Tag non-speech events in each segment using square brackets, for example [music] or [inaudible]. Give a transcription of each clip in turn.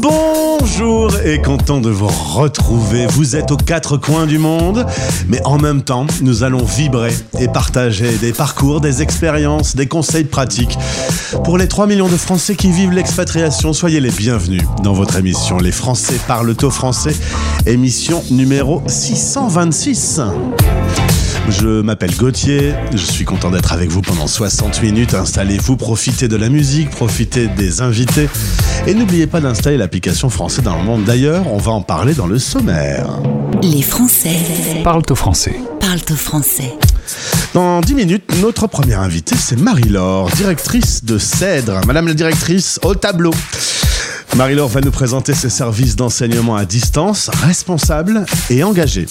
Bonjour et content de vous retrouver. Vous êtes aux quatre coins du monde, mais en même temps, nous allons vibrer et partager des parcours, des expériences, des conseils pratiques. Pour les 3 millions de Français qui vivent l'expatriation, soyez les bienvenus dans votre émission Les Français parlent au français, émission numéro 626. Je m'appelle Gauthier, je suis content d'être avec vous pendant 60 minutes. Installez-vous, profitez de la musique, profitez des invités. Et n'oubliez pas d'installer l'application Français dans le monde. D'ailleurs, on va en parler dans le sommaire. Les Français Parle au français. parlent au français. Dans 10 minutes, notre première invitée, c'est Marie-Laure, directrice de Cèdre. Madame la directrice, au tableau. Marie-Laure va nous présenter ses services d'enseignement à distance, responsables et engagés.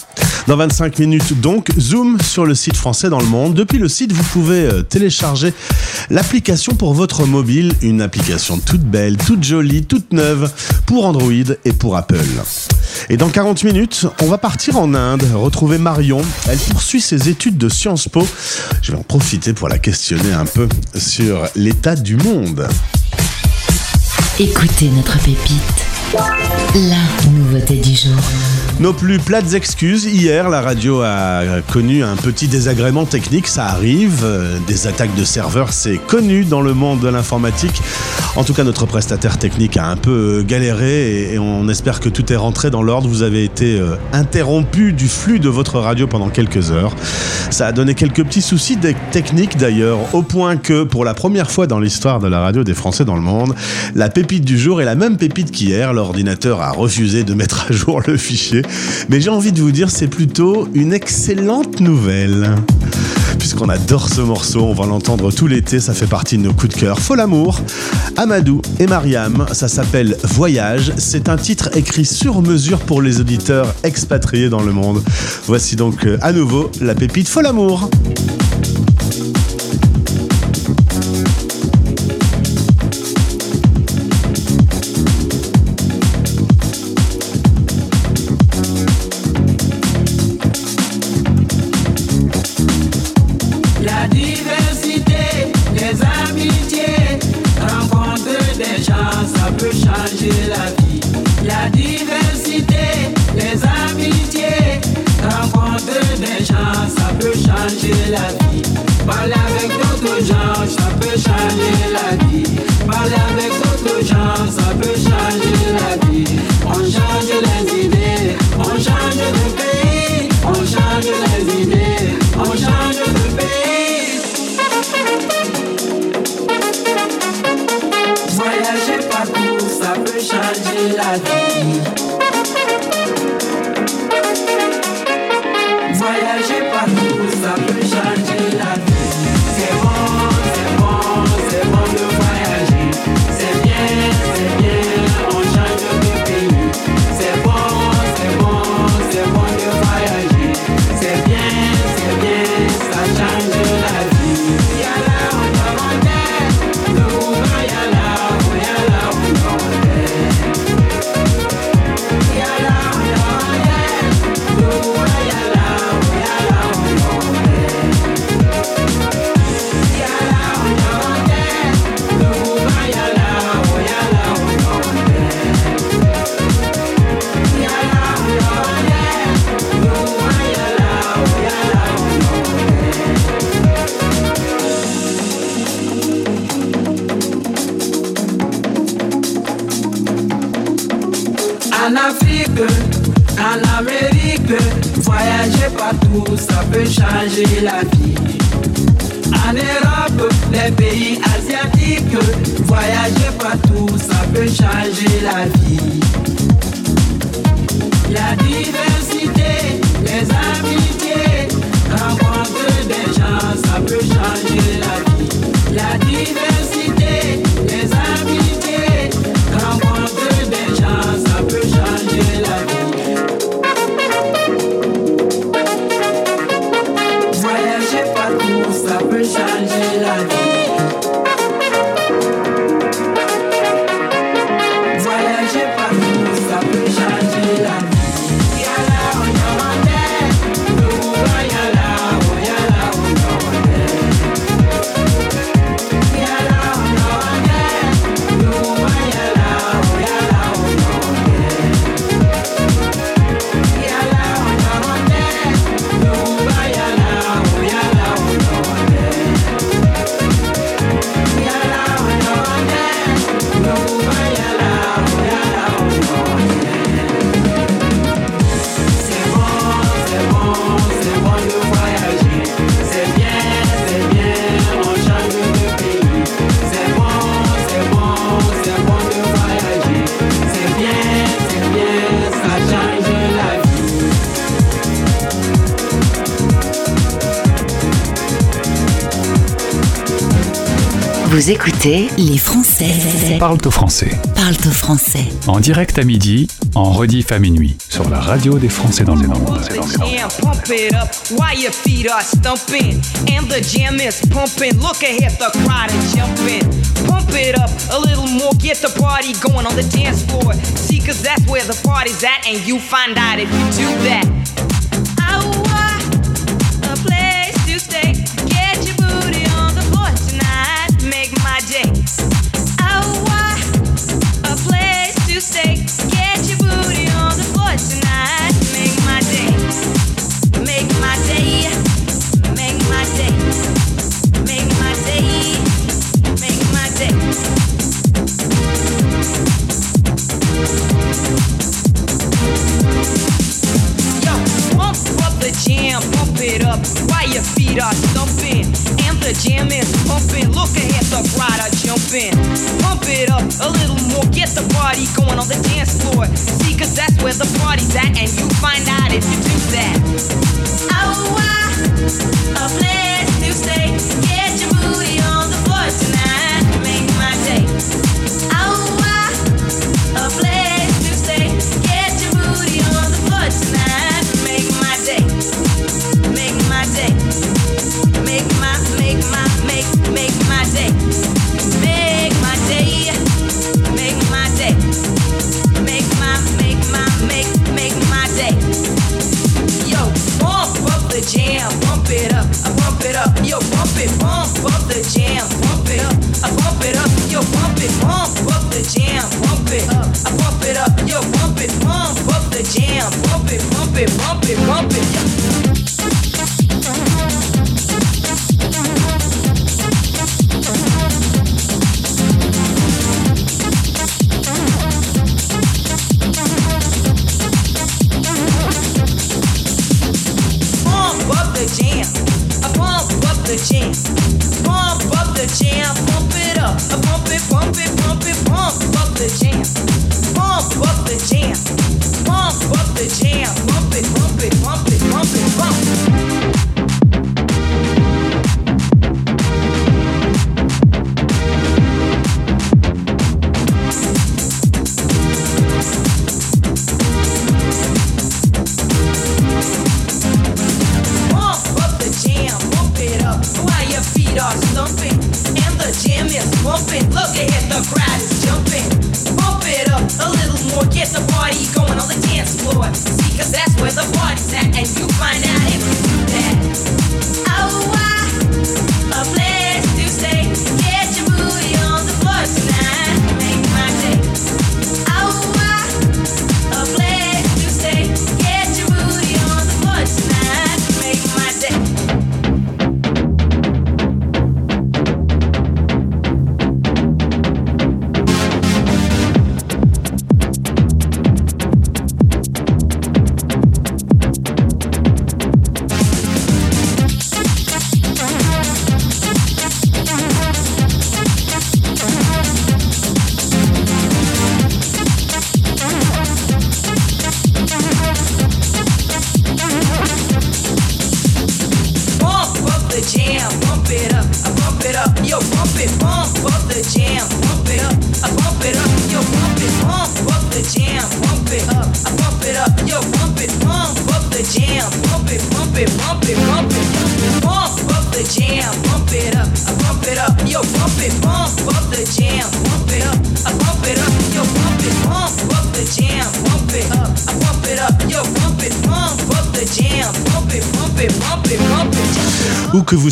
Dans 25 minutes donc, zoom sur le site français dans le monde. Depuis le site, vous pouvez euh, télécharger l'application pour votre mobile, une application toute belle, toute jolie, toute neuve pour Android et pour Apple. Et dans 40 minutes, on va partir en Inde, retrouver Marion. Elle poursuit ses études de Sciences Po. Je vais en profiter pour la questionner un peu sur l'état du monde. Écoutez notre pépite. La nouveauté du jour. Nos plus plates excuses. Hier, la radio a connu un petit désagrément technique. Ça arrive. Des attaques de serveurs, c'est connu dans le monde de l'informatique. En tout cas, notre prestataire technique a un peu galéré et- on espère que tout est rentré dans l'ordre. Vous avez été euh, interrompu du flux de votre radio pendant quelques heures. Ça a donné quelques petits soucis techniques d'ailleurs, au point que pour la première fois dans l'histoire de la radio des Français dans le monde, la pépite du jour est la même pépite qu'hier. L'ordinateur a refusé de mettre à jour le fichier. Mais j'ai envie de vous dire, c'est plutôt une excellente nouvelle. Puisqu'on adore ce morceau, on va l'entendre tout l'été, ça fait partie de nos coups de cœur. Fol amour, Amadou et Mariam, ça s'appelle Voyage. C'est un titre écrit sur mesure pour les auditeurs expatriés dans le monde. Voici donc euh, à nouveau la pépite Fol amour. Ça voyager partout, ça peut changer la vie. La diversité, les amitiés, rencontre des gens, ça peut changer la vie. La diversité, Vous écoutez les Français. Parle-toi français. Parle-toi français. En direct à midi, en rediff à minuit, sur la radio des Français dans le monde. Pump it up a little more, get the party going on the dance floor. See, cause that's where the party's at, and you find out if you do that. Feet are. And the jam is pumping. Look ahead, the crowd are jumping. Pump it up a little more, get the party going on the dance floor. See, cause that's where the party's at, and you find out if you do that. Oh, I, a place to stay. Get your booty on the floor tonight. Make, make my day.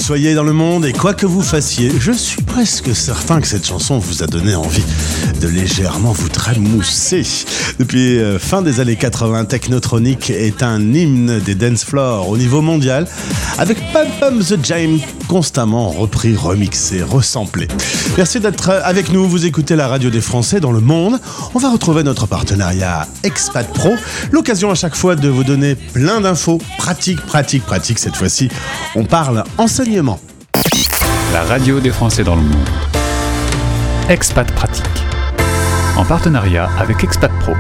Soyez dans le monde et quoi que vous fassiez, je suis presque certain que cette chanson vous a donné envie de légèrement vous trémousser. Depuis euh, fin des années 80, Technotronic est un hymne des dance floors au niveau mondial, avec Pam Pam the Jam constamment repris, remixé, resamplé. Merci d'être avec nous, vous écoutez la radio des Français dans le monde. On va retrouver notre partenariat Expat Pro, l'occasion à chaque fois de vous donner plein d'infos pratiques, pratiques, pratiques. Cette fois-ci, on parle enseignement. La radio des Français dans le monde. Expat Pratique. En partenariat avec Expat Pro.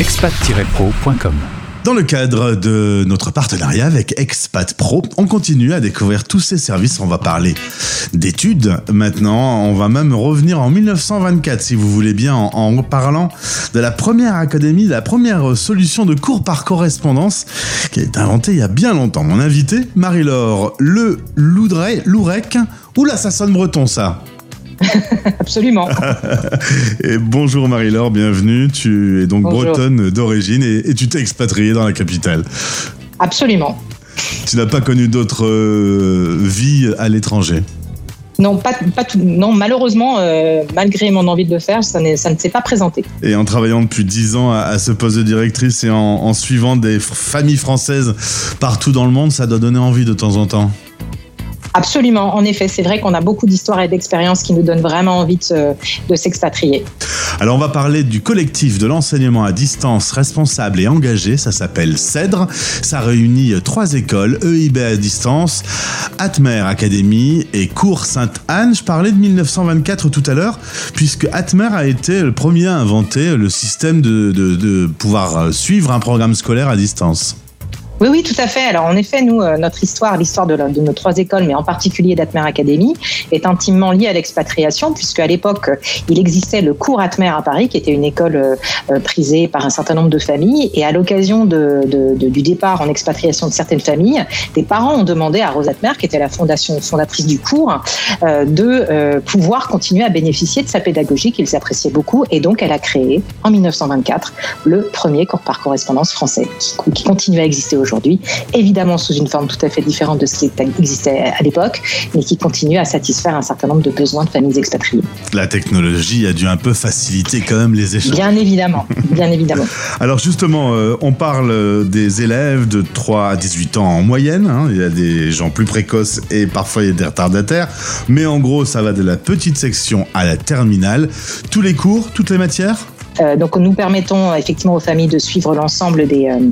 expat-pro.com. Dans le cadre de notre partenariat avec Expat Pro, on continue à découvrir tous ces services. On va parler d'études maintenant. On va même revenir en 1924, si vous voulez bien, en, parlant de la première académie, la première solution de cours par correspondance qui a été inventée il y a bien longtemps. Mon invité, Marie-Laure Le Loudret, Lourec. Oula, ça sonne breton ça? [laughs] Absolument. [laughs] Et bonjour Marie-Laure, bienvenue. Tu es donc Bonjour. bretonne d'origine et, et tu t'es expatriée dans la capitale. Absolument. Tu n'as pas connu d'autres euh, vies à l'étranger? Non, pas, pas tout, non malheureusement, euh, malgré mon envie de le faire, ça, ne s'est pas présenté. Et en travaillant depuis 10 ans à, à ce poste de directrice et en, en suivant des familles françaises partout dans le monde, ça doit donner envie de temps en temps. Absolument, en effet, c'est vrai qu'on a beaucoup d'histoires et d'expériences qui nous donnent vraiment envie de, se- de s'expatrier. Alors on va parler du collectif de l'enseignement à distance responsable et engagé, ça s'appelle CEDRE. Ça réunit trois écoles, EIB à distance, Atmer Academy et Cours Sainte-Anne. Je parlais de 1924 tout à l'heure, puisque Atmer a été le premier à inventer le système de, de- pouvoir suivre un programme scolaire à distance. Oui, oui, tout à fait. Alors, en effet, nous, euh, notre histoire, l'histoire de, nos trois écoles, mais en particulier d'Atmer Academy, est intimement liée à l'expatriation, puisque à l'époque, il existait le cours Atmer à Paris, qui était une école euh, euh, prisée par un certain nombre de familles. Et à l'occasion du départ en expatriation de certaines familles, des parents ont demandé à Rose Atmer, qui était la fondatrice du cours, de pouvoir continuer à bénéficier de sa pédagogie qu'ils appréciaient beaucoup. Et donc, elle a créé, en 1924, le premier cours par correspondance français, qui continue à exister aujourd'hui, évidemment sous une forme tout à fait différente de ce qui existait à l'époque, mais qui continue à satisfaire un certain nombre de besoins de familles expatriées. La technologie a dû un peu faciliter quand même les échanges. Bien évidemment, bien évidemment. [laughs] Alors justement, euh, on parle euh, des élèves de 3 à 18 ans en moyenne. hein. Il y a des gens plus précoces et parfois il y a des retardataires. Mais en gros, ça va de la petite section à la terminale. Tous les cours, toutes les matières? Euh, donc nous permettons effectivement aux familles de suivre l'ensemble des, euh,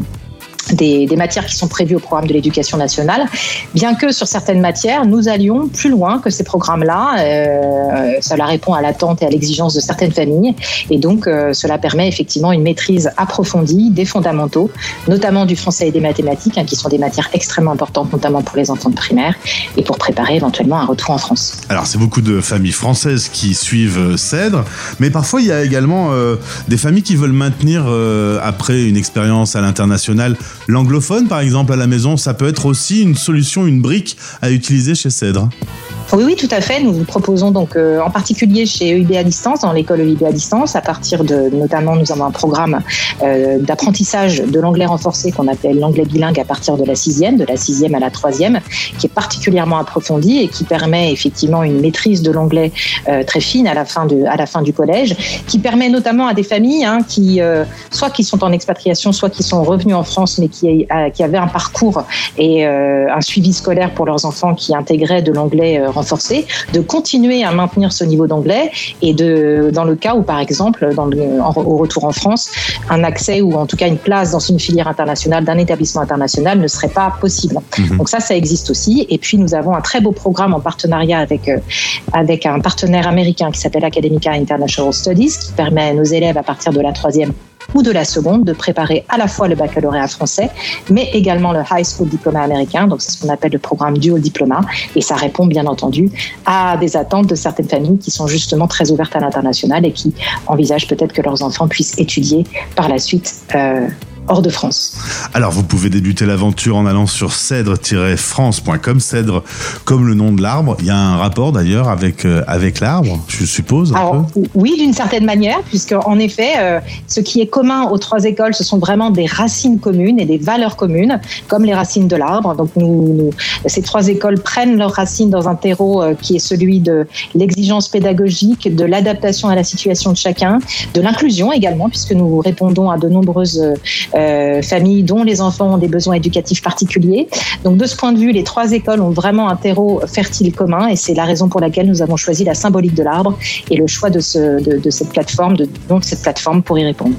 des, matières qui sont prévues au programme de l'éducation nationale, bien que sur certaines matières, nous allions plus loin que ces programmes-là. Euh, cela répond à l'attente et à l'exigence de certaines familles, et donc euh, cela permet effectivement une maîtrise approfondie des fondamentaux, notamment du français et des mathématiques, hein, qui sont des matières extrêmement importantes, notamment pour les enfants de primaire, et pour préparer éventuellement un retour en France. Alors c'est beaucoup de familles françaises qui suivent euh, CEDRE, mais parfois il y a également euh, des familles qui veulent maintenir, après une expérience à l'international, l'anglophone par exemple à la maison. Ça peut être aussi une solution, une brique à utiliser chez CEDRE. Oui, oui, tout à fait. Nous vous proposons donc, euh, en particulier chez EIB à distance, dans l'école EIB à distance, à partir de, notamment, nous avons un programme euh, d'apprentissage de l'anglais renforcé qu'on appelle l'anglais bilingue à partir de la sixième, de la sixième à la troisième, qui est particulièrement approfondi et qui permet effectivement une maîtrise de l'anglais euh, très fine à la fin de, à la fin du collège, qui permet notamment à des familles hein, qui, euh, soit qui sont en expatriation, soit qui sont revenus en France, mais qui, euh, qui avaient un parcours et euh, un suivi scolaire pour leurs enfants qui intégraient de l'anglais renforcé, de continuer à maintenir ce niveau d'anglais et de, dans le cas où, par exemple, dans le, en- au retour en France, un accès ou en tout cas une place dans une filière internationale d'un établissement international ne serait pas possible. Mhm. Donc ça, ça existe aussi. Et puis nous avons un très beau programme en partenariat avec euh, avec un partenaire américain qui s'appelle Academica International Studies, qui permet à nos élèves à partir de la troisième ou de la seconde de préparer à la fois le baccalauréat français, mais également le high school diplôme américain. Donc c'est ce qu'on appelle le programme dual diploma, et ça répond bien entendu à des attentes de certaines familles qui sont justement très ouvertes à l'international et qui envisagent peut-être que leurs enfants puissent étudier par la suite. euh, hors de France. Alors, vous pouvez débuter l'aventure en allant sur cèdre-france.com. Cèdre comme le nom de l'arbre. Il y a un rapport d'ailleurs avec, euh, avec l'arbre, je suppose. un Alors, peu. oui, d'une certaine manière, puisque en effet, euh, ce qui est commun aux trois écoles, ce sont vraiment des racines communes et des valeurs communes, comme les racines de l'arbre. Donc, nous, nous- ces trois écoles prennent leurs racines dans un terreau euh, qui est celui de l'exigence pédagogique, de l'adaptation à la situation de chacun, de l'inclusion également, puisque nous répondons à de nombreuses euh, familles dont les enfants ont des besoins éducatifs particuliers. Donc, de ce point de vue, les trois écoles ont vraiment un terreau fertile commun, et c'est la raison pour laquelle nous avons choisi la symbolique de l'arbre et le choix de, ce, de, de cette plateforme, donc cette plateforme pour y répondre.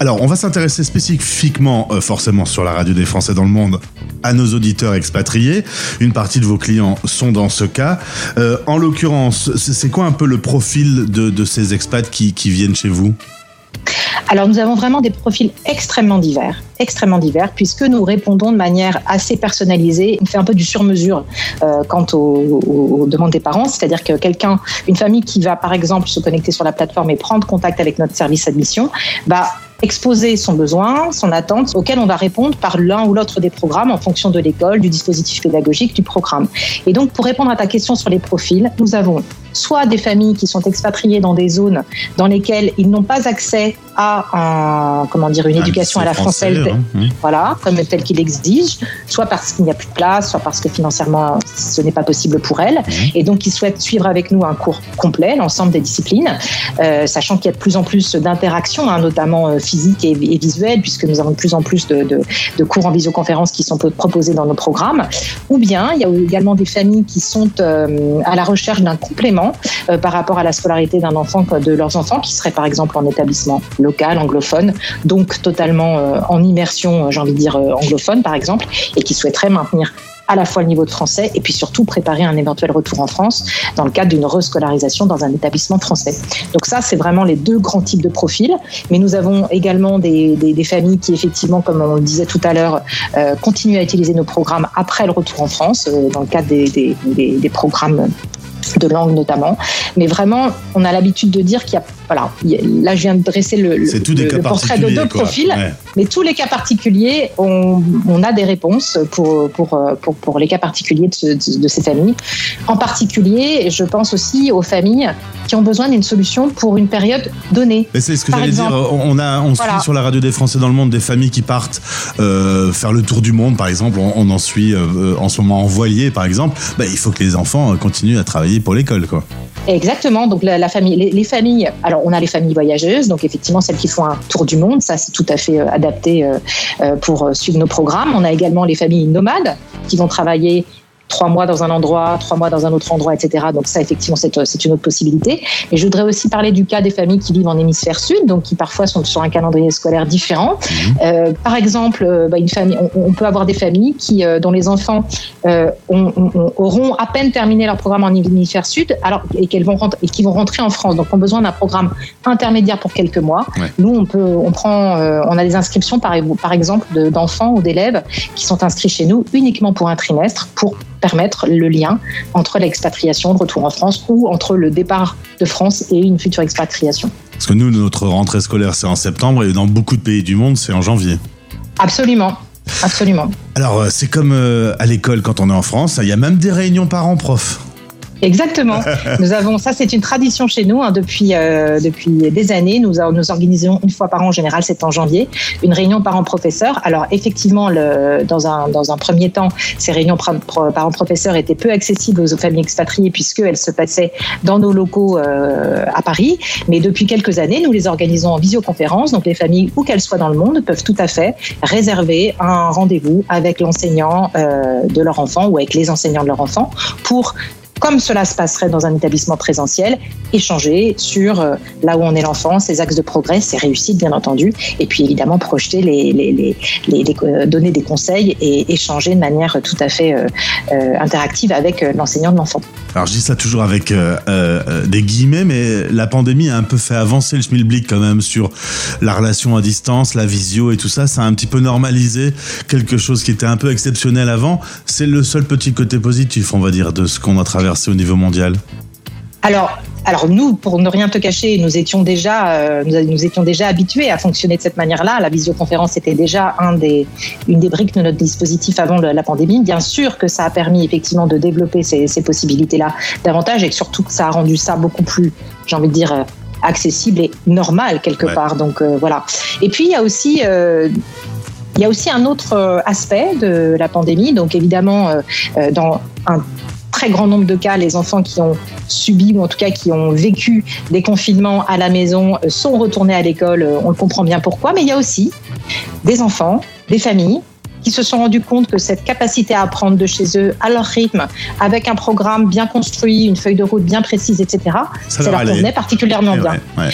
Alors, on va s'intéresser spécifiquement, euh, forcément, sur la radio des Français dans le monde, à nos auditeurs expatriés. Une partie de vos clients sont dans ce cas. Euh, en l'occurrence, c'est quoi un peu le profil de, ces expats qui viennent chez vous? Alors nous avons vraiment des profils extrêmement divers, extrêmement divers, puisque nous répondons de manière assez personnalisée. On fait un peu du sur-mesure euh, quant aux, demandes des parents, c'est-à-dire que quelqu'un, une famille qui va par exemple se connecter sur la plateforme et prendre contact avec notre service admission, bah exposer son besoin, son attente, auquel on va répondre par l'un ou l'autre des programmes en fonction de l'école, du dispositif pédagogique, du programme. Et donc, pour répondre à ta question sur les profils, nous avons soit des familles qui sont expatriées dans des zones dans lesquelles ils n'ont pas accès à un, comment dire, une Un éducation à la française, français, hein. Voilà, comme tel qu'il exige, soit parce qu'il n'y a plus de place, soit parce que financièrement ce n'est pas possible pour elles, et donc ils souhaitent suivre avec nous un cours complet, l'ensemble des disciplines, euh, sachant qu'il y a de plus en plus d'interactions, hein, notamment physiques et, et puisque nous avons de plus en plus de, cours en visioconférence qui sont proposés dans nos programmes, ou bien il y a également des familles qui sont euh, à la recherche d'un complément euh, par rapport à la scolarité d'un enfant, de leurs enfants, qui serait par exemple en établissement local, anglophone, donc totalement euh, en immersion, j'ai envie de dire anglophone par exemple, et qui souhaiteraient maintenir à la fois le niveau de français et puis surtout préparer un éventuel retour en France dans le cadre d'une rescolarisation dans un établissement français. Donc ça, c'est vraiment les deux grands types de profils. Mais nous avons également des, des- familles qui, effectivement, comme on le disait tout à l'heure, euh, continuent à utiliser nos programmes après le retour en France, euh, dans le cadre des- des programmes de langue notamment. Mais vraiment, on a l'habitude de dire qu'il y a, voilà, là je viens de dresser le, le- C'est tout des le- cas le portrait de deux quoi. profils, Ouais. mais tous les cas particuliers, on, on a des réponses pour, pour, euh, pour, pour les cas particuliers de, ce- de- de ces familles. En particulier, je pense aussi aux familles qui ont besoin d'une solution pour une période donnée. C'est ce que j'allais dire. On a, on Voilà. suit sur la radio des Français dans le monde des familles qui partent euh, faire le tour du monde, par exemple. On, on en suit euh, en ce moment en voilier, par exemple. Bah, il faut que les enfants continuent à travailler pour l'école, quoi. Exactement. Donc la, famille, les, les familles. Alors on a les familles voyageuses, donc effectivement celles qui font un tour du monde, ça c'est tout à fait euh, adapté euh, euh, pour suivre nos programmes. On a également les familles nomades qui vont travailler trois mois dans un endroit, trois mois dans un autre endroit, etc. Donc ça, effectivement, c'est une autre possibilité. Mais je voudrais aussi parler du cas des familles qui vivent en hémisphère sud, donc qui parfois sont sur un calendrier scolaire différent. Euh, par exemple, euh, bah, une famille, on, on peut avoir des familles qui, euh, dont les enfants euh, ont- ont- auront à peine terminé leur programme en hémisphère sud, alors et qu'elles vont rentrer, et qui vont rentrer en France, donc ont besoin d'un programme intermédiaire pour quelques mois. Ouais. Nous, on peut, on prend, on a des inscriptions par, par exemple de- d'enfants ou d'élèves qui sont inscrits chez nous uniquement pour un trimestre pour permettre le lien entre l'expatriation, le retour en France ou entre le départ de France et une future expatriation. Parce que nous, notre rentrée scolaire, c'est en septembre et dans beaucoup de pays du monde, c'est en janvier. Absolument, absolument. Alors, euh, c'est comme euh, à l'école quand on est en France, il y a même des réunions parents-prof. Exactement. [laughs] Nous avons ça, c'est une tradition chez nous hein, depuis euh, depuis des années. Nous a- nous organisons une fois par an, en général, c'est en janvier, une réunion parents-professeurs. Alors effectivement, le, dans un dans un premier temps, ces réunions parents-professeurs étaient peu accessibles aux familles expatriées puisqu'elles se passaient dans nos locaux euh, à Paris. Mais depuis quelques années, nous les organisons en visioconférence. Donc les familles, où qu'elles soient dans le monde, peuvent tout à fait réserver un rendez-vous avec l'enseignant euh, de leur enfant ou avec les enseignants de leur enfant pour comme cela se passerait dans un établissement présentiel, échanger sur euh, là où en est l'enfant, ses axes de progrès, ses réussites bien entendu, et puis évidemment projeter les, euh, donner des conseils et échanger de manière tout à fait euh, interactive avec l'enseignant de l'enfant. Alors, je dis ça toujours avec des guillemets, mais la pandémie a un peu fait avancer le schmilblick quand même sur la relation à distance, la visio et tout ça. Ça a un petit peu normalisé quelque chose qui était un peu exceptionnel avant. C'est le seul petit côté positif, on va dire, de ce qu'on a traversé au niveau mondial. Alors, alors nous, pour ne rien te cacher, nous étions déjà, euh, nous, nous étions déjà habitués à fonctionner de cette manière-là. La visioconférence était déjà un des, une des briques de notre dispositif avant le- la pandémie. Bien sûr que ça a permis effectivement de développer ces, ces possibilités-là davantage et que surtout que ça a rendu ça beaucoup plus, j'ai envie de dire, euh, accessible et normal quelque Ouais. part. Donc euh, voilà. Et puis il y a aussi il y a aussi un autre aspect de la pandémie. Donc évidemment, dans un très grand nombre de cas, les enfants qui ont subi ou en tout cas qui ont vécu des confinements à la maison euh, sont retournés à l'école. Euh, On le comprend bien pourquoi. Mais il y a aussi des enfants, des familles qui se sont rendus compte que cette capacité à apprendre de chez eux, à leur rythme, avec un programme bien construit, une feuille de route bien précise, etc., Ça ça leur convenait particulièrement Eh bien. ouais, ouais.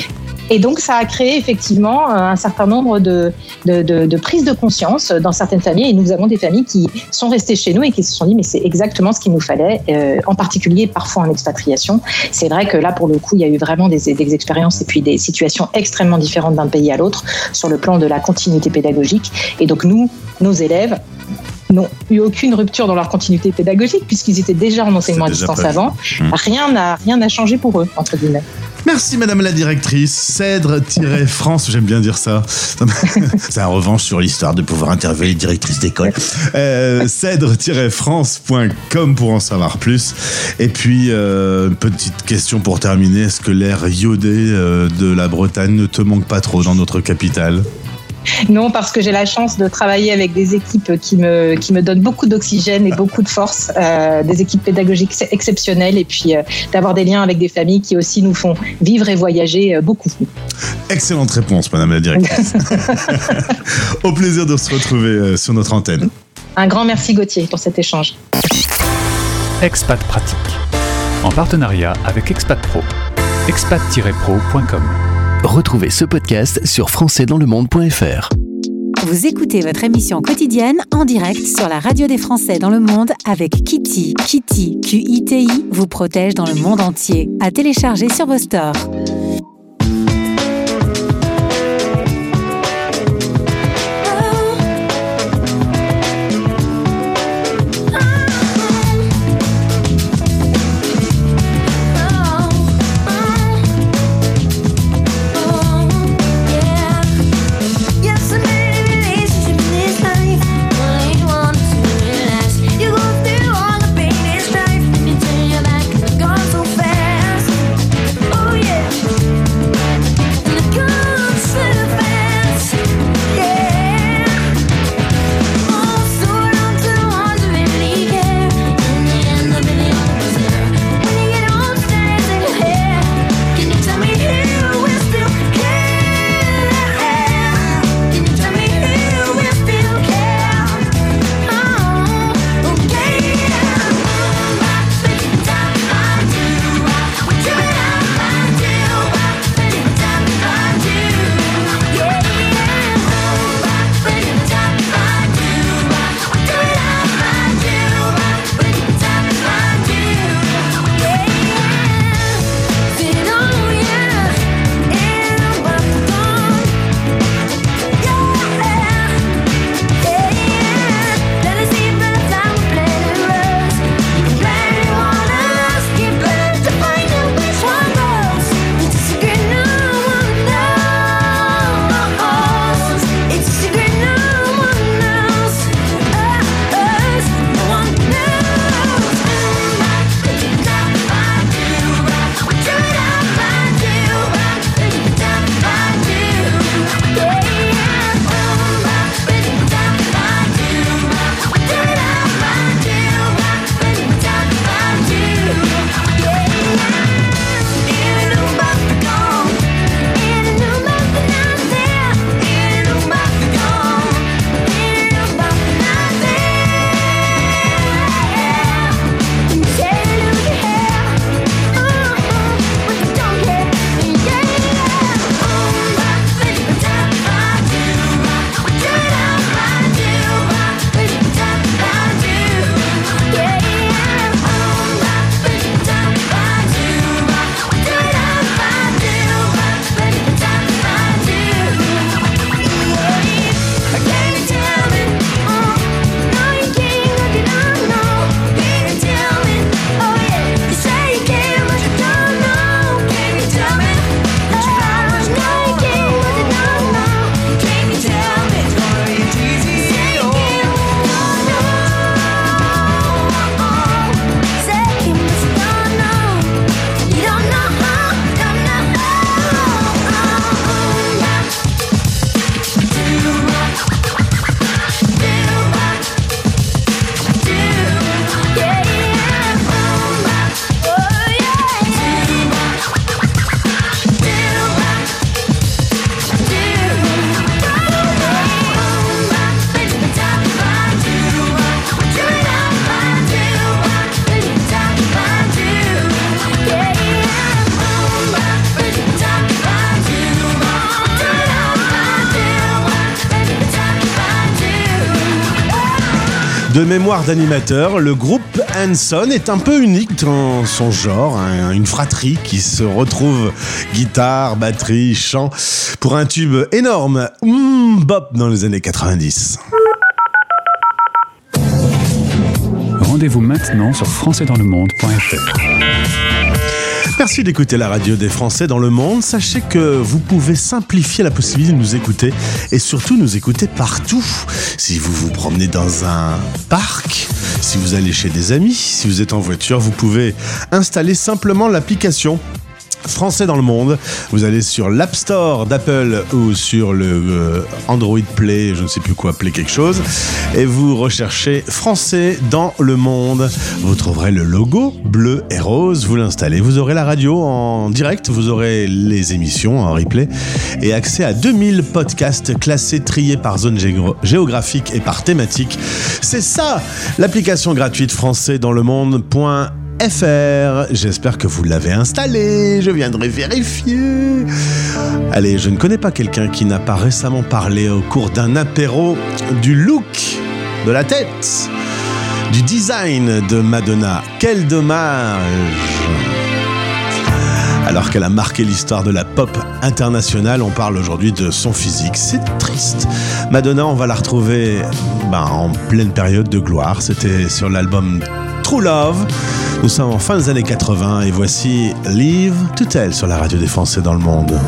Et donc, ça a créé effectivement euh, un certain nombre de, de, prises de conscience dans certaines familles. Et nous avons des familles qui sont restées chez nous et qui se sont dit, mais c'est exactement ce qu'il nous fallait, euh, en particulier parfois en expatriation. C'est vrai que là, pour le coup, il y a eu vraiment des, des expériences et puis des situations extrêmement différentes d'un pays à l'autre sur le plan de la continuité pédagogique. Et donc, nous, nos élèves, n'ont eu aucune rupture dans leur continuité pédagogique puisqu'ils étaient déjà en enseignement à distance prévu. avant. Mmh. Rien n'a rien n'a changé pour eux entre guillemets. Merci Madame la directrice. Cèdre-France, j'aime bien dire ça. [laughs] C'est un revanche sur l'histoire de pouvoir interviewer les directrices d'école. Euh, Cèdre-France.com pour en savoir plus. Et puis, euh, petite question pour terminer. Est-ce que l'air iodé euh, de la Bretagne ne te manque pas trop dans notre capitale? Non, parce que j'ai la chance de travailler avec des équipes qui me, qui me donnent beaucoup d'oxygène et beaucoup de force, euh, des équipes pédagogiques exceptionnelles et puis euh, d'avoir des liens avec des familles qui aussi nous font vivre et voyager euh, beaucoup. Excellente réponse, Madame la directrice. [laughs] [laughs] Au plaisir de se retrouver euh, sur notre antenne. Un grand merci Gauthier pour cet échange. Expat Pratique. En partenariat avec Expat Pro. expat-pro.com. Retrouvez ce podcast sur françaisdanslemonde.fr. Vous écoutez votre émission quotidienne en direct sur la radio des Français dans le monde avec Kitty. Kitty, Q-I-T-I, vous protège dans le monde entier. À télécharger sur vos stores. Mémoire d'animateur, le groupe Hanson est un peu unique dans son genre, hein, une fratrie qui se retrouve guitare, batterie, chant pour un tube énorme, Hum Bop dans les années 90. Rendez-vous maintenant sur françaisdanslemonde.fr. Merci d'écouter la radio des Français dans le monde. Sachez que vous pouvez simplifier la possibilité de nous écouter et surtout nous écouter partout. Si vous vous promenez dans un parc, si vous allez chez des amis, si vous êtes en voiture, vous pouvez installer simplement l'application Français dans le monde. Vous allez sur l'App Store d'Apple ou sur le euh, Android Play, je ne sais plus quoi, Play quelque chose, et vous recherchez Français dans le monde. Vous trouverez le logo bleu et rose, vous l'installez, vous aurez la radio en direct, vous aurez les émissions en replay et accès à 2000 podcasts classés, triés par zone géo- géographique et par thématique. C'est ça, l'application gratuite Français dans le monde.fr. FR. J'espère que vous l'avez installé. Je viendrai vérifier. Allez, je ne connais pas quelqu'un qui n'a pas récemment parlé au cours d'un apéro du look de la tête, du design de Madonna. Quel dommage alors qu'elle a marqué l'histoire de la pop internationale, on parle aujourd'hui de son physique. C'est triste. Madonna, on va la retrouver ben, en pleine période de gloire. C'était sur l'album True Love. Nous sommes en fin des années 80 et voici Live to Tell sur la radio des Français dans le monde.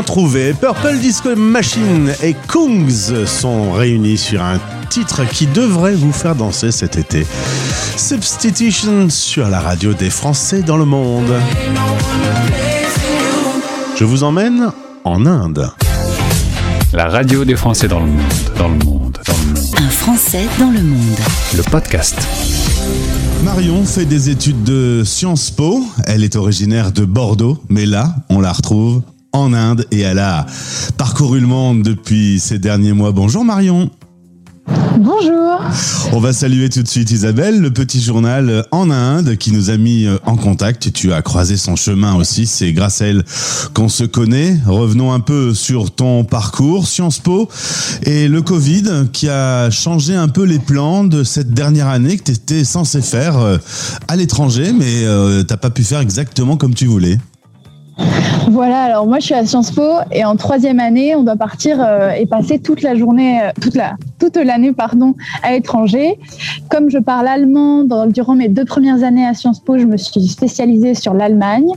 Bien trouvés. Purple Disco Machine et Kungs sont réunis sur un titre qui devrait vous faire danser cet été. Substitution sur la radio des Français dans le monde. Je vous emmène en Inde. La radio des Français dans le monde, dans le monde, dans le monde. Un Français dans le monde. Le podcast. Marion fait des études de Sciences Po. Elle est originaire de Bordeaux, mais là, on la retrouve en Inde et elle a parcouru le monde depuis ces derniers mois. Bonjour Marion. Bonjour. On va saluer tout de suite Isabelle, le petit journal en Inde qui nous a mis en contact. Tu as croisé son chemin aussi, c'est grâce à elle qu'on se connaît. Revenons un peu sur ton parcours, Sciences Po et le Covid qui a changé un peu les plans de cette dernière année que tu étais censé faire euh, à l'étranger, mais euh, t'as pas pu faire exactement comme tu voulais. Voilà, alors moi je suis à Sciences Po et en troisième année, on doit partir euh, et passer toute la journée, euh, toute la toute l'année pardon, à l'étranger. Comme je parle allemand durant mes deux premières années à Sciences Po, je me suis spécialisée sur l'Allemagne.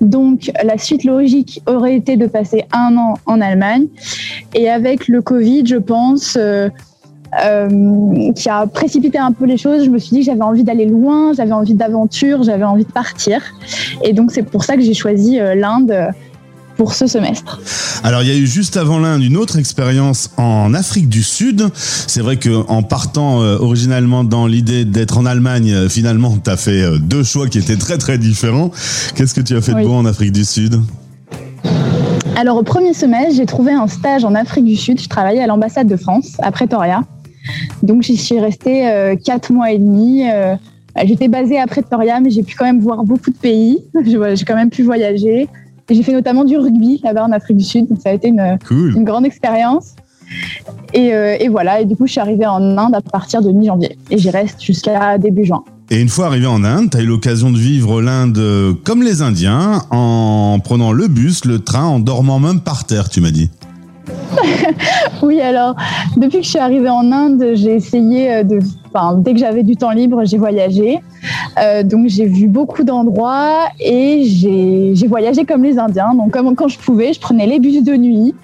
Donc la suite logique aurait été de passer un an en Allemagne. Et avec le Covid, je pense. euh, euh, qui a précipité un peu les choses. Je me suis dit que j'avais envie d'aller loin, j'avais envie d'aventure, j'avais envie de partir. Et donc c'est pour ça que j'ai choisi euh, l'Inde euh, pour ce semestre. Alors il y a eu juste avant l'Inde une autre expérience en Afrique du Sud. C'est vrai que en partant euh, originalement dans l'idée d'être en Allemagne, euh, finalement tu as fait euh, deux choix qui étaient très très différents. Qu'est-ce que tu as fait de beau en Afrique du Sud? Alors au premier semestre, j'ai trouvé un stage en Afrique du Sud. Je travaillais à l'ambassade de France, à Pretoria. Donc j'y suis restée euh, quatre mois et demi. Euh, J'étais basée à Pretoria, mais j'ai pu quand même voir beaucoup de pays. [laughs] J'ai quand même pu voyager. J'ai fait notamment du rugby là-bas en Afrique du Sud. Donc ça a été une, Cool. une grande expérience. Et, euh, et voilà, et du coup, je suis arrivée en Inde à partir de mi-janvier. Et j'y reste jusqu'à début juin. Et une fois arrivé en Inde, tu as eu l'occasion de vivre l'Inde comme les Indiens, en prenant le bus, le train, en dormant même par terre, tu m'as dit. [laughs] Oui, alors, depuis que je suis arrivée en Inde, j'ai essayé euh, de. Dès que j'avais du temps libre, j'ai voyagé. Euh, donc, j'ai vu beaucoup d'endroits et j'ai voyagé comme les Indiens. Donc, quand je pouvais, je prenais les bus de nuit,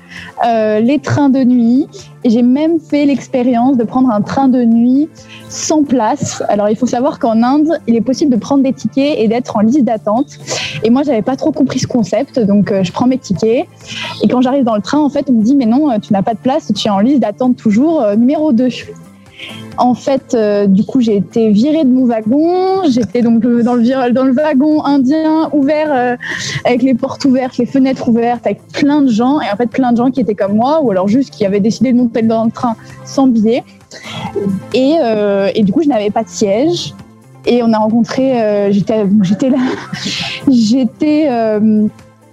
euh, les trains de nuit. Et j'ai même fait l'expérience de prendre un train de nuit sans place. Alors, il faut savoir qu'en Inde, il est possible de prendre des tickets et d'être en liste d'attente. Et moi, j'avais pas trop compris ce concept. Donc, euh, je prends mes tickets. Et quand j'arrive dans le train, en fait, on me dit, mais non, tu n'as pas de place, tu es en liste d'attente toujours numéro 2. En fait, euh, du coup, j'ai été virée de mon wagon. J'étais donc euh, dans le, dans le wagon indien ouvert, euh, avec les portes ouvertes, les fenêtres ouvertes, avec plein de gens. Et en fait, plein de gens qui étaient comme moi, ou alors juste qui avaient décidé de monter dans le train sans billet. Et, du coup, je n'avais pas de siège. Et on a rencontré, j'étais là, [laughs] j'étais.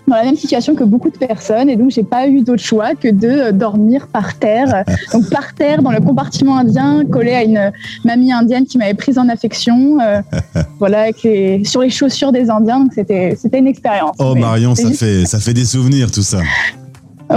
Euh, dans la même situation que beaucoup de personnes et donc j'ai pas eu d'autre choix que de euh, dormir par terre. [laughs] Donc par terre dans le compartiment indien, collé à une mamie indienne qui m'avait prise en affection. euh, [laughs] voilà, avec les- sur les chaussures des Indiens. Donc c'était c'était une expérience. Oh Marion, ça fait, ça fait des souvenirs tout ça. [laughs]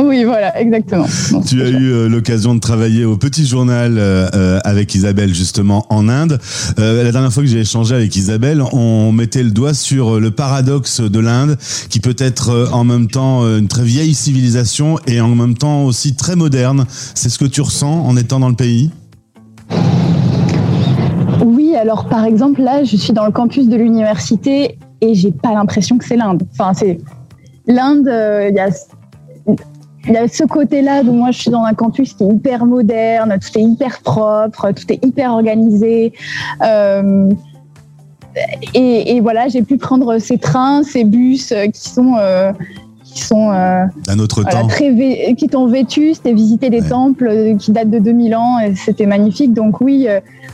Oui, voilà, exactement. Tu as eu euh, l'occasion de travailler au Petit Journal euh, euh, avec Isabelle justement en Inde. La dernière fois que j'ai échangé avec Isabelle, on mettait le doigt sur le paradoxe de l'Inde, qui peut être en même temps une très vieille civilisation et en même temps aussi très moderne. C'est ce que tu ressens en étant dans le pays? Oui, alors par exemple, là, je suis dans le campus de l'université et j'ai pas l'impression que c'est l'Inde. Enfin, c'est l'Inde, euh, il y a. Il y a ce côté-là où moi je suis dans un campus qui est hyper moderne, tout est hyper propre, tout est hyper organisé. Euh, et, et voilà, j'ai pu prendre ces trains, ces bus euh, qui sont, euh, qui sont euh, voilà, temps. très vé- qui t'ont vétustes et visité des temples qui datent de 2000 ans et c'était magnifique. Donc oui,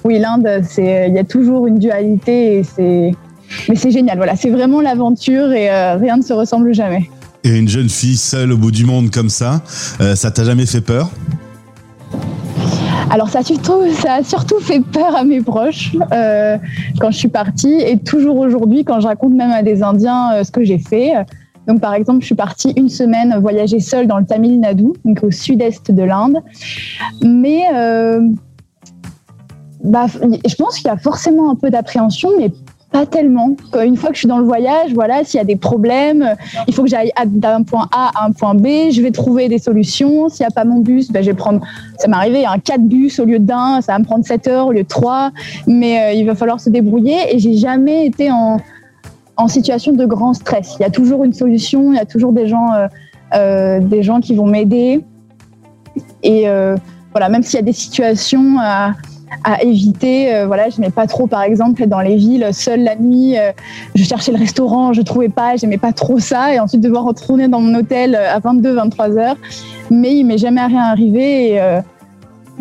oui, l'Inde, c'est il y a toujours une dualité et c'est mais c'est génial. Voilà, c'est vraiment l'aventure et rien ne se ressemble jamais. Et une jeune fille seule au bout du monde comme ça, euh, ça t'a jamais fait peur? Alors ça a surtout, fait peur à mes proches euh, quand je suis partie et toujours aujourd'hui quand je raconte même à des Indiens euh, ce que j'ai fait. Donc par exemple, je suis partie une semaine voyager seule dans le Tamil Nadu, donc au sud-est de l'Inde. Mais bah, je pense qu'il y a forcément un peu d'appréhension, mais pas tellement. Une fois que je suis dans le voyage, voilà, s'il y a des problèmes, il faut que j'aille d'un point A à un point B, je vais trouver des solutions. S'il n'y a pas mon bus, ben, je vais prendre, ça m'est arrivé, un 4 bus au lieu d'un, ça va me prendre 7 heures au lieu de 3, mais euh, il va falloir se débrouiller et j'ai jamais été en, en situation de grand stress. Il y a toujours une solution, il y a toujours des gens, euh, euh, des gens qui vont m'aider. Et voilà, même s'il y a des situations à, à éviter, euh, voilà, je n'aimais pas trop, par exemple, dans les villes seule la nuit. euh, je cherchais le restaurant, je trouvais pas, j'aimais pas trop ça, et ensuite devoir retourner dans mon hôtel euh, à 22-23 heures. Mais il m'est jamais rien arrivé, euh,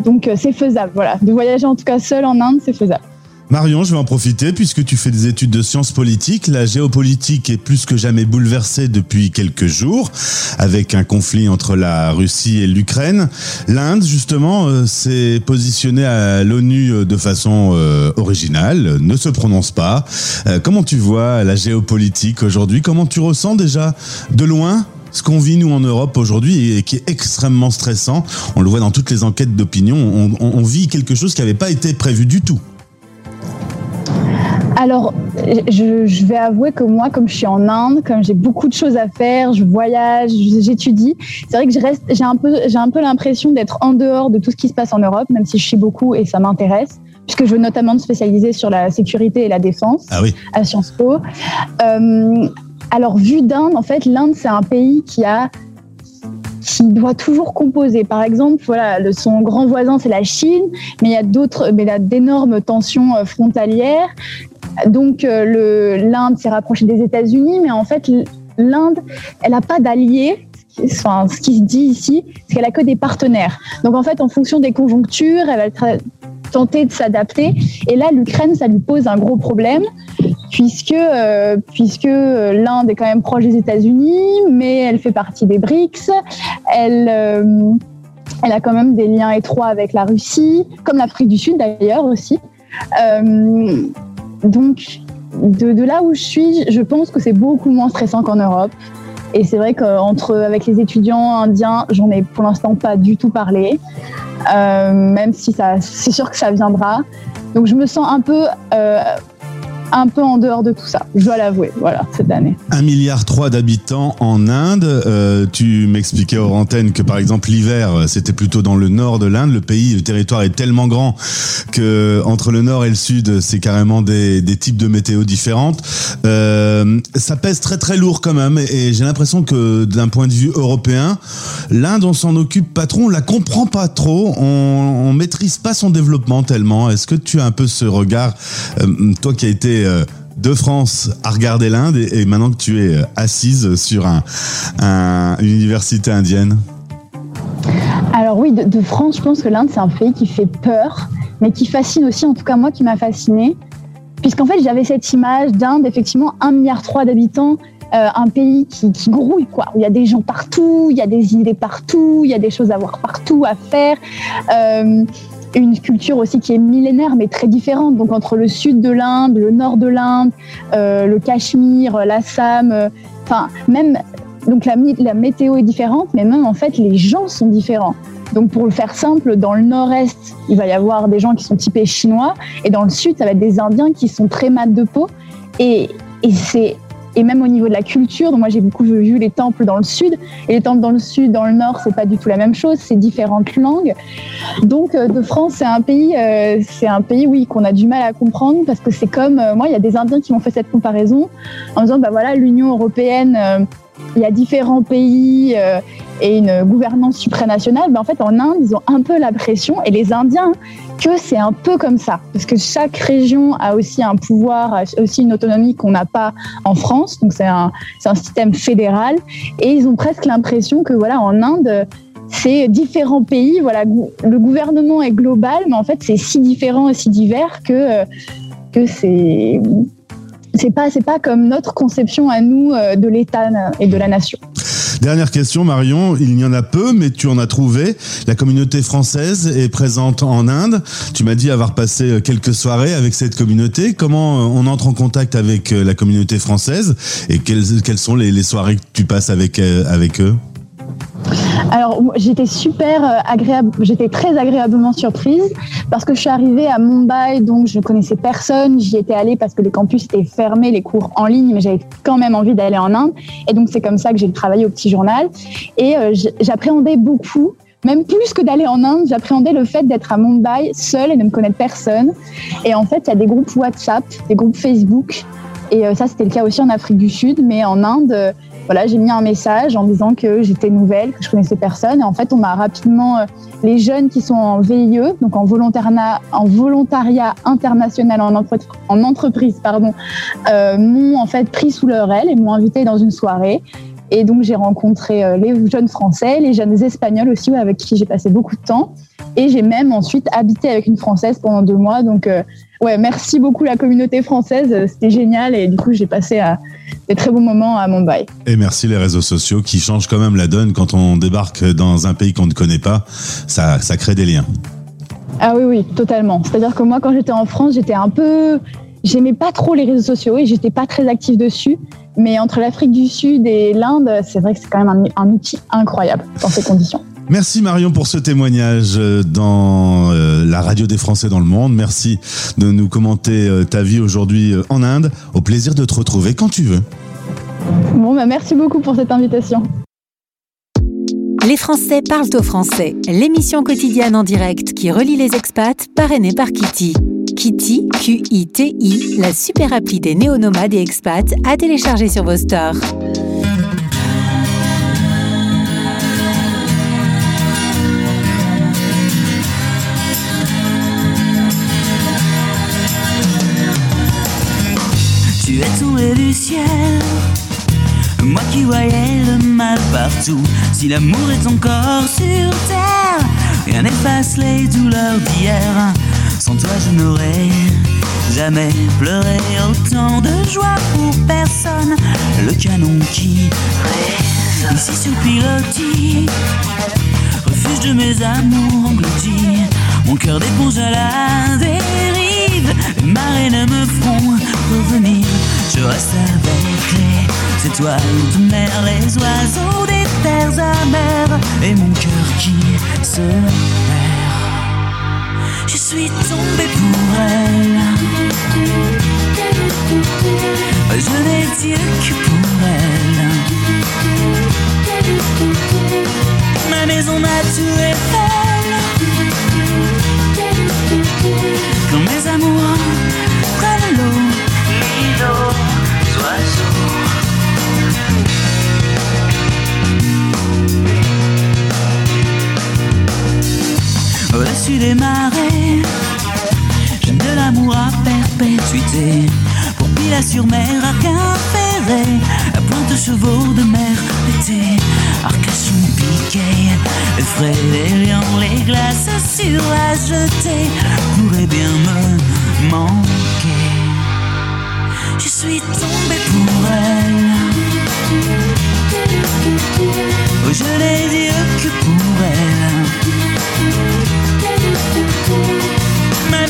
donc c'est faisable. Voilà, de voyager en tout cas seule en Inde, c'est faisable. Marion, je vais en profiter puisque tu fais des études de sciences politiques. La géopolitique est plus que jamais bouleversée depuis quelques jours avec un conflit entre la Russie et l'Ukraine. L'Inde, justement, euh, s'est positionnée à l'ONU euh, de façon euh, originale, ne se prononce pas. Comment tu vois la géopolitique aujourd'hui? Comment tu ressens déjà de loin ce qu'on vit nous en Europe aujourd'hui et qui est extrêmement stressant, on le voit dans toutes les enquêtes d'opinion, on, on- on vit quelque chose qui n'avait pas été prévu du tout. Alors, je, je vais avouer que moi, comme je suis en Inde, comme j'ai beaucoup de choses à faire, je voyage, j'étudie, c'est vrai que je reste, j'ai un peu, j'ai un peu l'impression d'être en dehors de tout ce qui se passe en Europe, même si je suis beaucoup et ça m'intéresse, puisque je veux notamment me spécialiser sur la sécurité et la défense Ah oui. à Sciences Po. Euh, alors, vu d'Inde, en fait, l'Inde, c'est un pays qui a qui doit toujours composer. Par exemple, voilà, son grand voisin, c'est la Chine, mais il y a d'autres, mais d'énormes tensions euh, frontalières. Donc, euh, l'Inde s'est rapprochée des États-Unis, mais en fait, l'Inde, elle n'a pas d'alliés. Enfin, ce qui se dit ici, c'est qu'elle a que des partenaires. Donc, en fait, en fonction des conjonctures, elle va tenter de s'adapter. Et là, l'Ukraine, ça lui pose un gros problème puisque, euh, puisque euh, l'Inde est quand même proche des États-Unis, mais elle fait partie des BRICS. Elle, euh, elle a quand même des liens étroits avec la Russie, comme l'Afrique du Sud d'ailleurs aussi. Donc, de là où je suis, je pense que c'est beaucoup moins stressant qu'en Europe. Et c'est vrai qu'entre avec les étudiants indiens, j'en ai pour l'instant pas du tout parlé, euh, même si ça, c'est sûr que ça viendra. Donc je me sens un peu, euh, un peu en dehors de tout ça. Je dois l'avouer, voilà, cette année. 1 milliard 3 d'habitants en Inde. Euh, tu m'expliquais hors antenne que par exemple l'hiver c'était plutôt dans le nord de l'Inde. Le pays, le territoire est tellement grand que entre le nord et le sud c'est carrément des, types de météo différentes. Euh, ça pèse très très lourd quand même et, et j'ai l'impression que d'un point de vue européen, l'Inde on s'en occupe pas trop, on la comprend pas trop, on, on maîtrise pas son développement tellement. Est-ce que tu as un peu ce regard, euh, toi qui as été euh, de France à regarder l'Inde et, maintenant que tu es euh, assise sur un, un- une université indienne? Alors oui, de, France, je pense que l'Inde, c'est un pays qui fait peur, mais qui fascine aussi, en tout cas moi, qui m'a fasciné. Puisqu'en fait, j'avais cette image d'Inde, effectivement, 1,3 milliard d'habitants, euh, un pays qui, grouille, quoi. Il y a des gens partout, il y a des idées partout, il y a des choses à voir partout, à faire. Une culture aussi qui est millénaire mais très différente. Donc entre le sud de l'Inde, le nord de l'Inde, euh, le Cachemire, l'Assam, euh, enfin même donc la, météo est différente, mais même en fait les gens sont différents. Donc pour le faire simple, dans le nord-est, il va y avoir des gens qui sont typés chinois, et dans le sud, ça va être des Indiens qui sont très mat de peau. Et, et c'est et même au niveau de la culture, donc moi j'ai beaucoup vu les temples dans le sud, et les temples dans le sud, dans le nord, c'est pas du tout la même chose, c'est différentes langues. Donc euh, de France, c'est un pays, euh, c'est un pays oui qu'on a du mal à comprendre parce que c'est comme euh, moi, il y a des Indiens qui m'ont fait cette comparaison en disant bah voilà l'Union européenne, il y a différents pays et une gouvernance supranationale. Mais en fait en Inde, ils ont un peu la pression et les Indiens que c'est un peu comme ça parce que chaque région a aussi un pouvoir, aussi une autonomie qu'on n'a pas en France. Donc c'est un un système fédéral et ils ont presque l'impression que voilà en Inde c'est différents pays. Voilà, le gouvernement est global, mais en fait, c'est si différent et si divers que, euh, que c'est. C'est pas, pas comme notre conception à nous euh, de l'État et de la nation. Dernière question, Marion. Il y en a peu, mais tu en as trouvé. La communauté française est présente en Inde. Tu m'as dit avoir passé euh, quelques soirées avec cette communauté. Comment euh, on entre en contact avec euh, la communauté française et quelles, sont les, soirées que tu passes avec, avec eux? Alors, j'étais super euh, agréable, j'étais très agréablement surprise parce que je suis arrivée à Mumbai, donc je ne connaissais personne. J'y étais allée parce que les campus étaient fermés, les cours en ligne, mais j'avais quand même envie d'aller en Inde. Et donc, c'est comme ça que j'ai travaillé au petit journal. Et euh, j'appréhendais beaucoup. Même plus que d'aller en Inde, j'appréhendais le fait d'être à Mumbai seule et de ne connaître personne. Et en fait, il y a des groupes WhatsApp, des groupes Facebook. Et euh, ça, c'était le cas aussi en Afrique du Sud. Mais en Inde, voilà, j'ai mis un message en disant que j'étais nouvelle, que je connaissais personne. Et en fait, on m'a rapidement, euh, les jeunes qui sont en VIE, donc en volontariat, international en, entre- en entreprise, euh, m'ont en fait pris sous leur aile et m'ont invité dans une soirée. Et donc, j'ai rencontré euh, les jeunes Français, les jeunes Espagnols aussi, avec qui j'ai passé beaucoup de temps. Et j'ai même ensuite habité avec une Française pendant deux mois. Donc, euh, ouais, merci beaucoup la communauté française. euh, C'était génial. Et du coup, j'ai passé à des très beaux moments à Mumbai. Et merci les réseaux sociaux qui changent quand même la donne quand on débarque dans un pays qu'on ne connaît pas. Ça, ça crée des liens. Ah oui, oui, totalement. C'est-à-dire que moi, quand j'étais en France, j'étais un peu. J'aimais pas trop les réseaux sociaux et j'étais pas très active dessus. Mais entre l'Afrique du Sud et l'Inde, c'est vrai que c'est quand même un, un outil incroyable dans ces conditions. Merci Marion pour ce témoignage euh, dans euh, la radio des Français dans le monde. Merci de nous commenter euh, ta vie aujourd'hui en Inde. Au plaisir de te retrouver quand tu veux. Bon, bah, merci beaucoup pour cette invitation. Les Français parlent au français, l'émission quotidienne en direct qui relie les expats, parrainée par Kitty. Kitty, Q-I-T-I, la super appli des néonomades et expats à télécharger sur vos stores. Tu es tombé du ciel, moi qui voyais le mal partout. Si l'amour est encore sur terre, rien n'efface les douleurs d'hier. Sans toi, je n'aurais jamais pleuré autant de joie pour personne. Le canon qui ici sur pilotis, refuge de mes amours engloutis. Mon cœur d'éponge à la dérive, les marées ne me feront revenir. Je reste avec les étoiles de mer, les oiseaux des terres amères, et mon cœur qui se perd. Je suis tombée pour elle. Je n'ai Dieu que pour elle. Ma maison, ma est belle. Quand mes amours prennent l'eau, l'îlot, oiseaux. J'aime de l'amour à perpétuité. Pour Pilat sur mer, Arquin ferré, à pointe de chevaux de mer l'été. Arcachon piqué, les frais, les glaces sur la jetée pourraient bien me manquer. Je suis tombée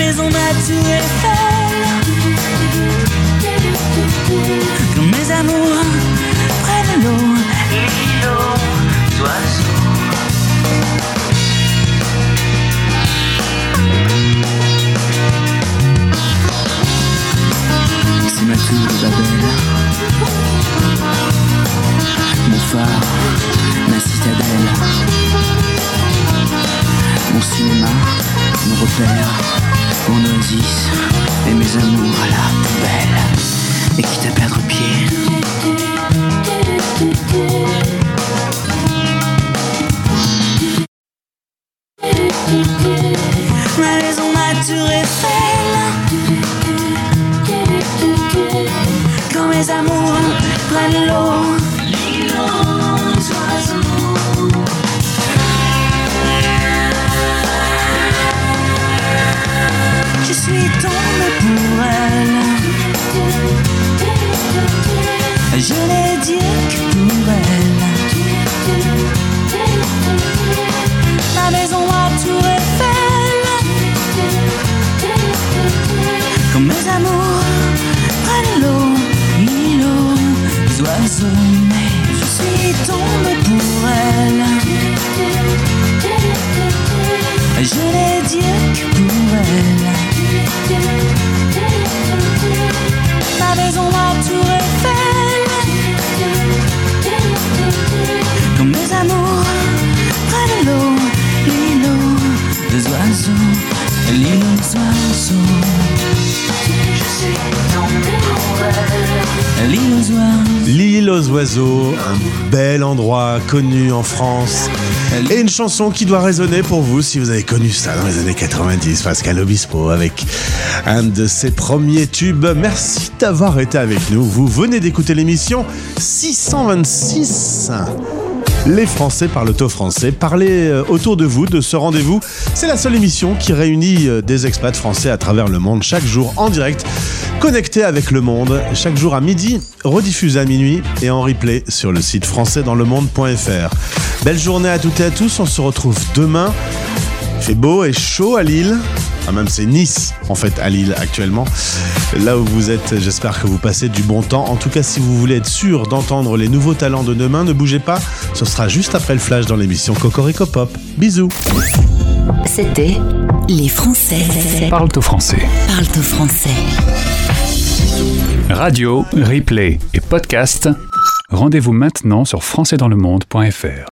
maison m'a tué folle. Quand mes amours prennent l'eau, l'îlot soit sourd. c'est ma tour de Babel. Mon phare, ma citadelle. Mon cinéma, mon repère mon oasis et mes amours à la poubelle. Et quitte à perdre pied. Pour elle. Je n'ai dit que pour elle. Ma maison, ma tour Eiffel. Quand mes amours prennent l'eau, l'îlot, les oiseaux, l'îlot, les oiseaux. L'île aux oiseaux. L'île aux oiseaux, un bel endroit connu en France. Et une chanson qui doit résonner pour vous si vous avez connu ça dans les années 90, Pascal Obispo avec un de ses premiers tubes. Merci d'avoir été avec nous. Vous venez d'écouter l'émission 626. Les Français parlent au français. Parlez euh, autour de vous de ce rendez-vous. C'est la seule émission qui réunit euh, des expats français à travers le monde chaque jour en direct, connectés avec le monde, chaque jour à midi, rediffusé à minuit et en replay sur le site françaisdanslemonde.fr. Belle journée à toutes et à tous. On se retrouve demain. Il fait beau et chaud à Lille. Ah, même c'est Nice, en fait, à Lille actuellement. Là où vous êtes, j'espère que vous passez du bon temps. En tout cas, si vous voulez être sûr d'entendre les nouveaux talents de demain, ne bougez pas. Ce sera juste après le flash dans l'émission Cocorico Pop. Bisous. C'était Les Français Parle au français. parlent au français. Radio, replay et podcast. Rendez-vous maintenant sur françaisdanslemonde.fr.